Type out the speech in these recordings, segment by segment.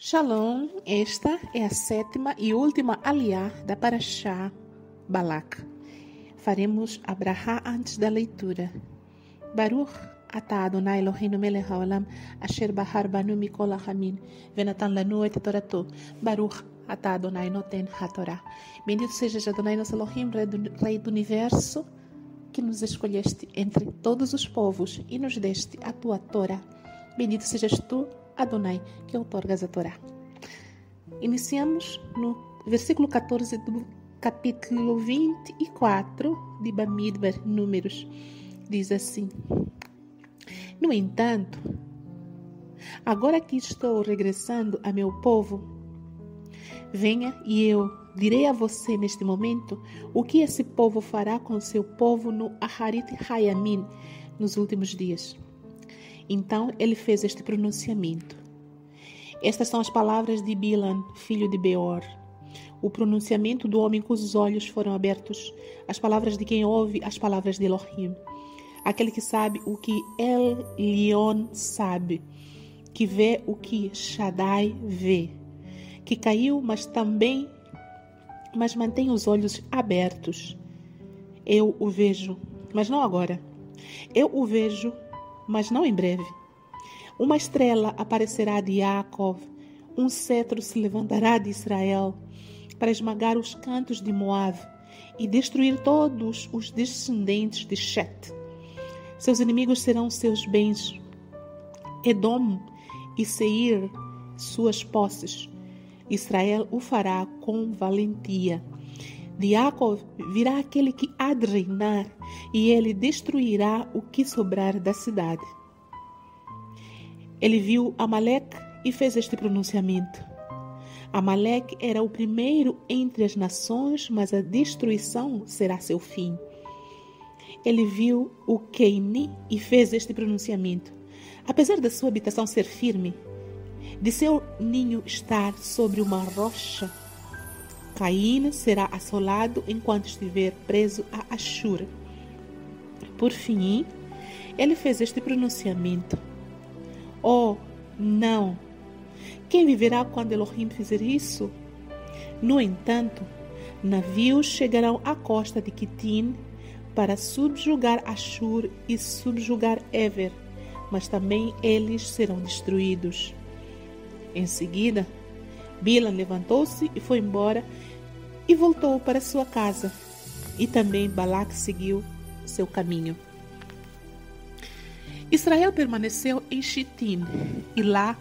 Shalom, esta é a sétima e última aliá da Parashá Balak. Faremos a brahá antes da leitura. Baruch atah Adonai Eloheinu melech haolam asher bahar banu mikol hamin venatan lanu et torato. Baruch atah Adonai noten hatorá. Bendito sejas Adonai nosso Elohim, rei do universo, que nos escolheste entre todos os povos e nos deste a tua Torá. Bendito sejas tu, Adonai, que outorgas a Torá. Iniciamos no versículo 14 do capítulo 24 de Bamidbar, Números. Diz assim: No entanto, agora que estou regressando a meu povo, venha e eu direi a você neste momento o que esse povo fará com seu povo no Aharit Hayamin nos últimos dias. Então ele fez este pronunciamento. Estas são as palavras de Bilan, filho de Beor. O pronunciamento do homem cujos olhos foram abertos, as palavras de quem ouve as palavras de Elohim. Aquele que sabe o que El Leon sabe, que vê o que Shaddai vê, que caiu, mas também mas mantém os olhos abertos. Eu o vejo, mas não agora. Eu o vejo, mas não em breve. Uma estrela aparecerá de Yaakov, um cetro se levantará de Israel para esmagar os cantos de Moab e destruir todos os descendentes de Shet. Seus inimigos serão seus bens, Edom e Seir, suas posses. Israel o fará com valentia. De virá aquele que há de reinar, e ele destruirá o que sobrar da cidade. Ele viu Amaleque e fez este pronunciamento. Amaleque era o primeiro entre as nações, mas a destruição será seu fim. Ele viu o Keini e fez este pronunciamento. Apesar da sua habitação ser firme, de seu ninho estar sobre uma rocha, Caína será assolado enquanto estiver preso a Ashur. Por fim, ele fez este pronunciamento. Oh, não! Quem viverá quando Elohim fizer isso? No entanto, navios chegarão à costa de Kitim para subjugar Ashur e subjugar Ever, mas também eles serão destruídos. Em seguida, Bilan levantou-se e foi embora e voltou para sua casa. E também Balac seguiu seu caminho. Israel permaneceu em Chitim e lá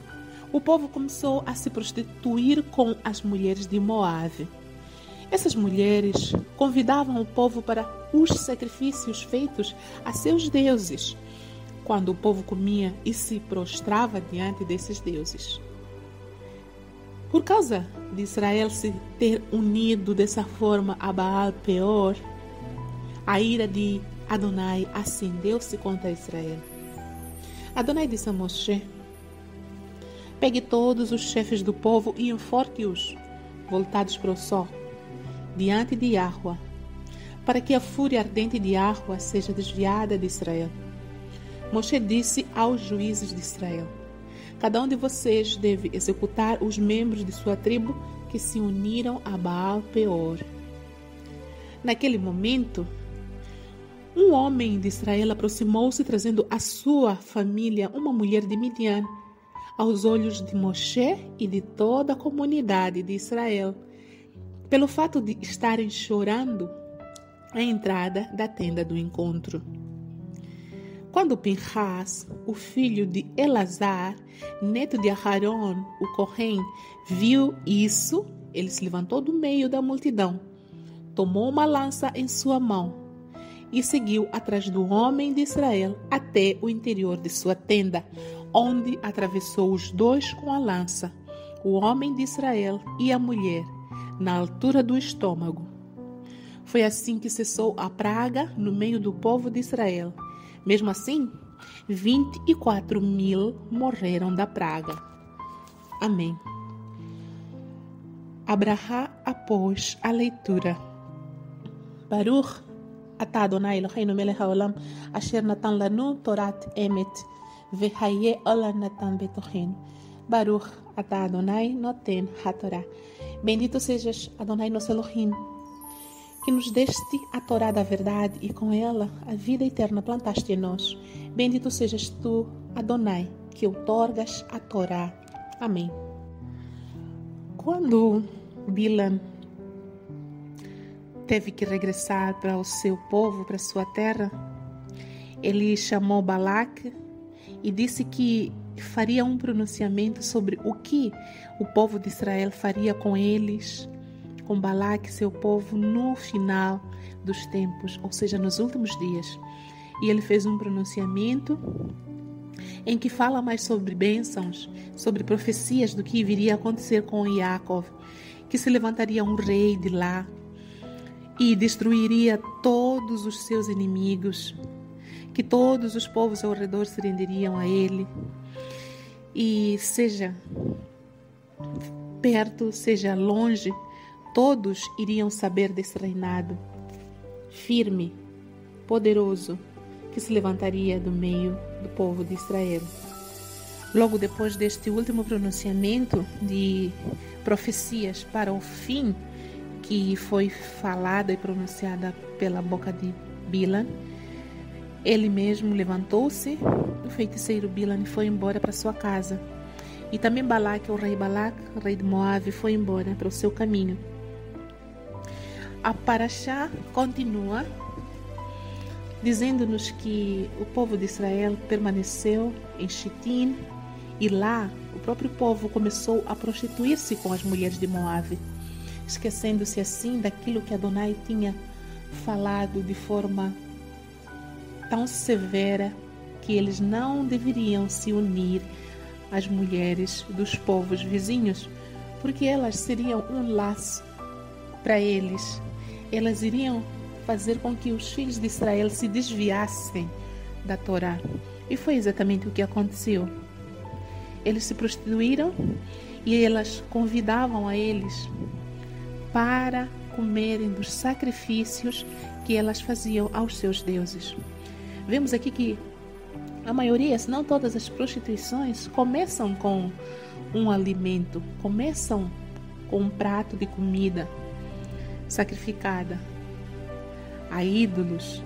o povo começou a se prostituir com as mulheres de Moab. Essas mulheres convidavam o povo para os sacrifícios feitos a seus deuses, quando o povo comia e se prostrava diante desses deuses. Por causa de Israel se ter unido dessa forma a Baal Peor, a ira de Adonai acendeu-se contra Israel. Adonai disse a Moshe: Pegue todos os chefes do povo e enforque-os, voltados para o sol, diante de Yahweh, para que a fúria ardente de Yahweh seja desviada de Israel. Moshe disse aos juízes de Israel: Cada um de vocês deve executar os membros de sua tribo que se uniram a Baal Peor. Naquele momento, um homem de Israel aproximou-se trazendo à sua família uma mulher de Midian. Aos olhos de Moshe e de toda a comunidade de Israel, pelo fato de estarem chorando a entrada da tenda do encontro. Quando Pinhas, o filho de Elazar, neto de Aharon, o Corém, viu isso, ele se levantou do meio da multidão, tomou uma lança em sua mão e seguiu atrás do homem de Israel até o interior de sua tenda, onde atravessou os dois com a lança, o homem de Israel e a mulher, na altura do estômago. Foi assim que cessou a praga no meio do povo de Israel. Mesmo assim, 24 mil morreram da praga. Amém. Abraha após a leitura. Baruch atadonai Adonai Eloheinu melech haolam asher natan lanu torat emet vehaye olan natan betohen. Baruch atadonai Adonai noten hatorah. Bendito sejas Adonai nosso Elohim, que nos deste a Torá da verdade e com ela a vida eterna plantaste em nós. Bendito sejas tu, Adonai, que outorgas a Torá. Amém. Quando Bilan teve que regressar para o seu povo, para sua terra, ele chamou Balac e disse que faria um pronunciamento sobre o que o povo de Israel faria com eles, com Balac, seu povo, no final dos tempos, ou seja, nos últimos dias. E ele fez um pronunciamento em que fala mais sobre bênçãos, sobre profecias do que viria a acontecer com Jacob, que se levantaria um rei de lá e destruiria todos os seus inimigos, que todos os povos ao redor se renderiam a ele. E seja perto, seja longe, todos iriam saber desse reinado firme, poderoso, que se levantaria do meio do povo de Israel. Logo depois deste último pronunciamento de profecias para o fim que foi falada e pronunciada pela boca de Bilan, ele mesmo levantou-se, o feiticeiro Bilan foi embora para sua casa. E também Balac, o rei Balac, rei de Moab, foi embora para o seu caminho. A Paraxá continua dizendo-nos que o povo de Israel permaneceu em Chitim e lá o próprio povo começou a prostituir-se com as mulheres de Moab, esquecendo-se assim daquilo que Adonai tinha falado de forma tão severa que eles não deveriam se unir às mulheres dos povos vizinhos, porque elas seriam um laço para eles. Elas iriam fazer com que os filhos de Israel se desviassem da Torá. E foi exatamente o que aconteceu. Eles se prostituíram e elas convidavam a eles para comerem dos sacrifícios que elas faziam aos seus deuses. Vemos aqui que a maioria, se não todas as prostituições, começam com um alimento, começam com um prato de comida sacrificada a ídolos.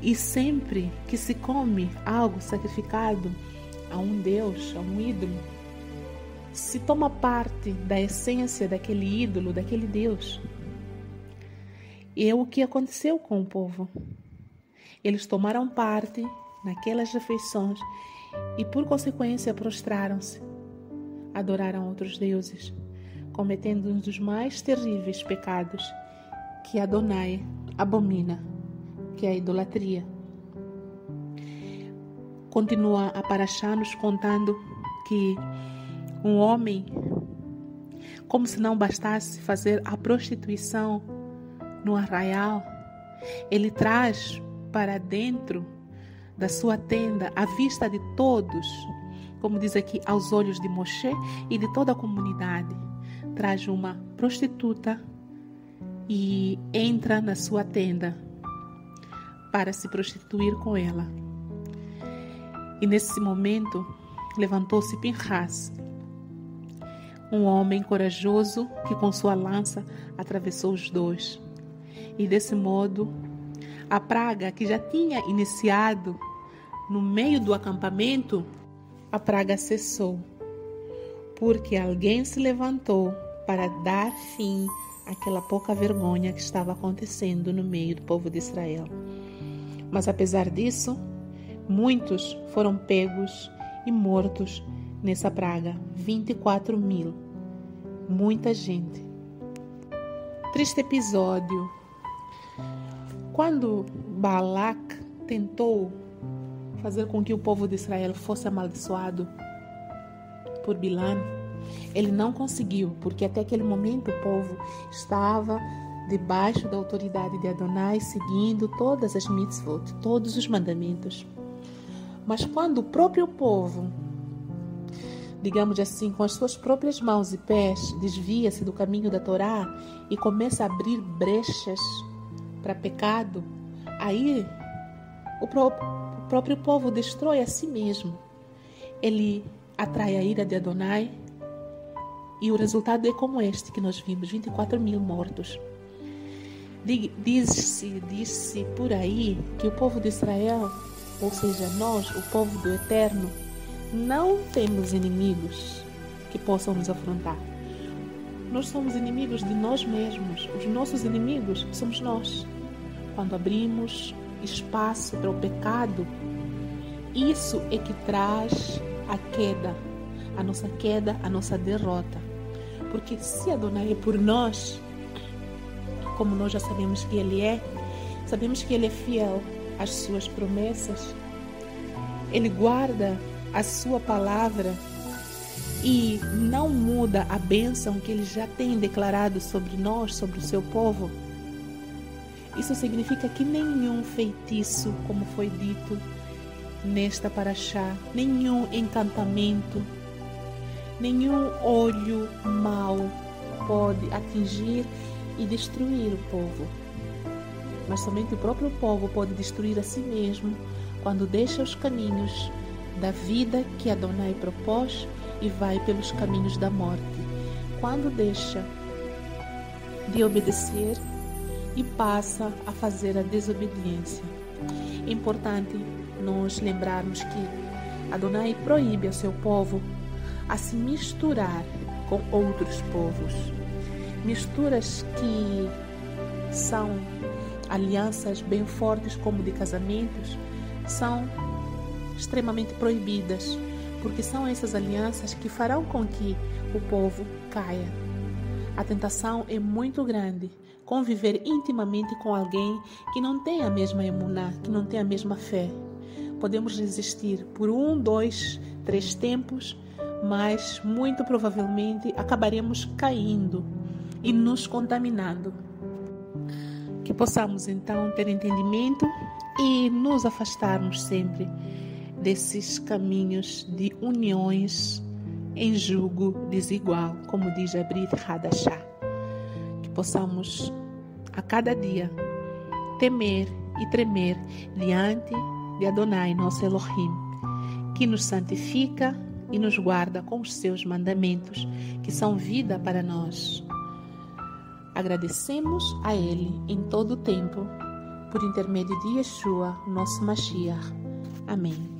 E sempre que se come algo sacrificado a um Deus, a um ídolo, se toma parte da essência daquele ídolo, daquele Deus. E é o que aconteceu com o povo. Eles tomaram parte naquelas refeições e, por consequência, prostraram-se, adoraram outros deuses, cometendo um dos mais terríveis pecados que Adonai abomina, que é a idolatria. Continua a Paraxá nos contando que um homem, como se não bastasse fazer a prostituição no arraial, ele traz para dentro da sua tenda à vista de todos, como diz aqui, aos olhos de Moshe e de toda a comunidade, traz uma prostituta e entra na sua tenda para se prostituir com ela. E nesse momento levantou-se Pinhas, um homem corajoso que com sua lança atravessou os dois. E desse modo, a praga que já tinha iniciado no meio do acampamento, a praga cessou, porque alguém se levantou para dar fim aquela pouca vergonha que estava acontecendo no meio do povo de Israel. Mas apesar disso, muitos foram pegos e mortos nessa praga 24 mil. Muita gente. Triste episódio. Quando Balac tentou fazer com que o povo de Israel fosse amaldiçoado por Bilam, ele não conseguiu, porque até aquele momento o povo estava debaixo da autoridade de Adonai, seguindo todas as mitzvot, todos os mandamentos. Mas quando o próprio povo, digamos assim, com as suas próprias mãos e pés, desvia-se do caminho da Torá e começa a abrir brechas para pecado, aí o próprio povo destrói a si mesmo. Ele atrai a ira de Adonai e o resultado é como este que nós vimos: 24 mil mortos. Diz-se diz por aí que o povo de Israel, ou seja, nós, o povo do Eterno, não temos inimigos que possam nos afrontar. Nós somos inimigos de nós mesmos. Os nossos inimigos somos nós. Quando abrimos espaço para o pecado, isso é que traz a queda, a nossa queda, a nossa derrota. Porque se Adonai é por nós, como nós já sabemos que Ele é, sabemos que Ele é fiel às suas promessas, Ele guarda a sua palavra e não muda a bênção que Ele já tem declarado sobre nós, sobre o seu povo. Isso significa que nenhum feitiço, como foi dito nesta paraxá, nenhum encantamento, nenhum olho mau pode atingir e destruir o povo. Mas somente o próprio povo pode destruir a si mesmo quando deixa os caminhos da vida que Adonai propôs e vai pelos caminhos da morte. Quando deixa de obedecer e passa a fazer a desobediência. É importante nós lembrarmos que Adonai proíbe ao seu povo a se misturar com outros povos. Misturas que são alianças bem fortes, como de casamentos, são extremamente proibidas, porque são essas alianças que farão com que o povo caia. A tentação é muito grande conviver intimamente com alguém que não tem a mesma emuná, que não tem a mesma fé. Podemos resistir por um, dois, três tempos, mas muito provavelmente acabaremos caindo e nos contaminando. Que possamos então ter entendimento e nos afastarmos sempre desses caminhos de uniões em julgo desigual, como diz Abrit Hadashah. Que possamos a cada dia temer e tremer diante de Adonai, nosso Elohim, que nos santifica e nos guarda com os seus mandamentos, que são vida para nós. Agradecemos a Ele em todo o tempo, por intermédio de Yeshua, nosso Mashiach. Amém.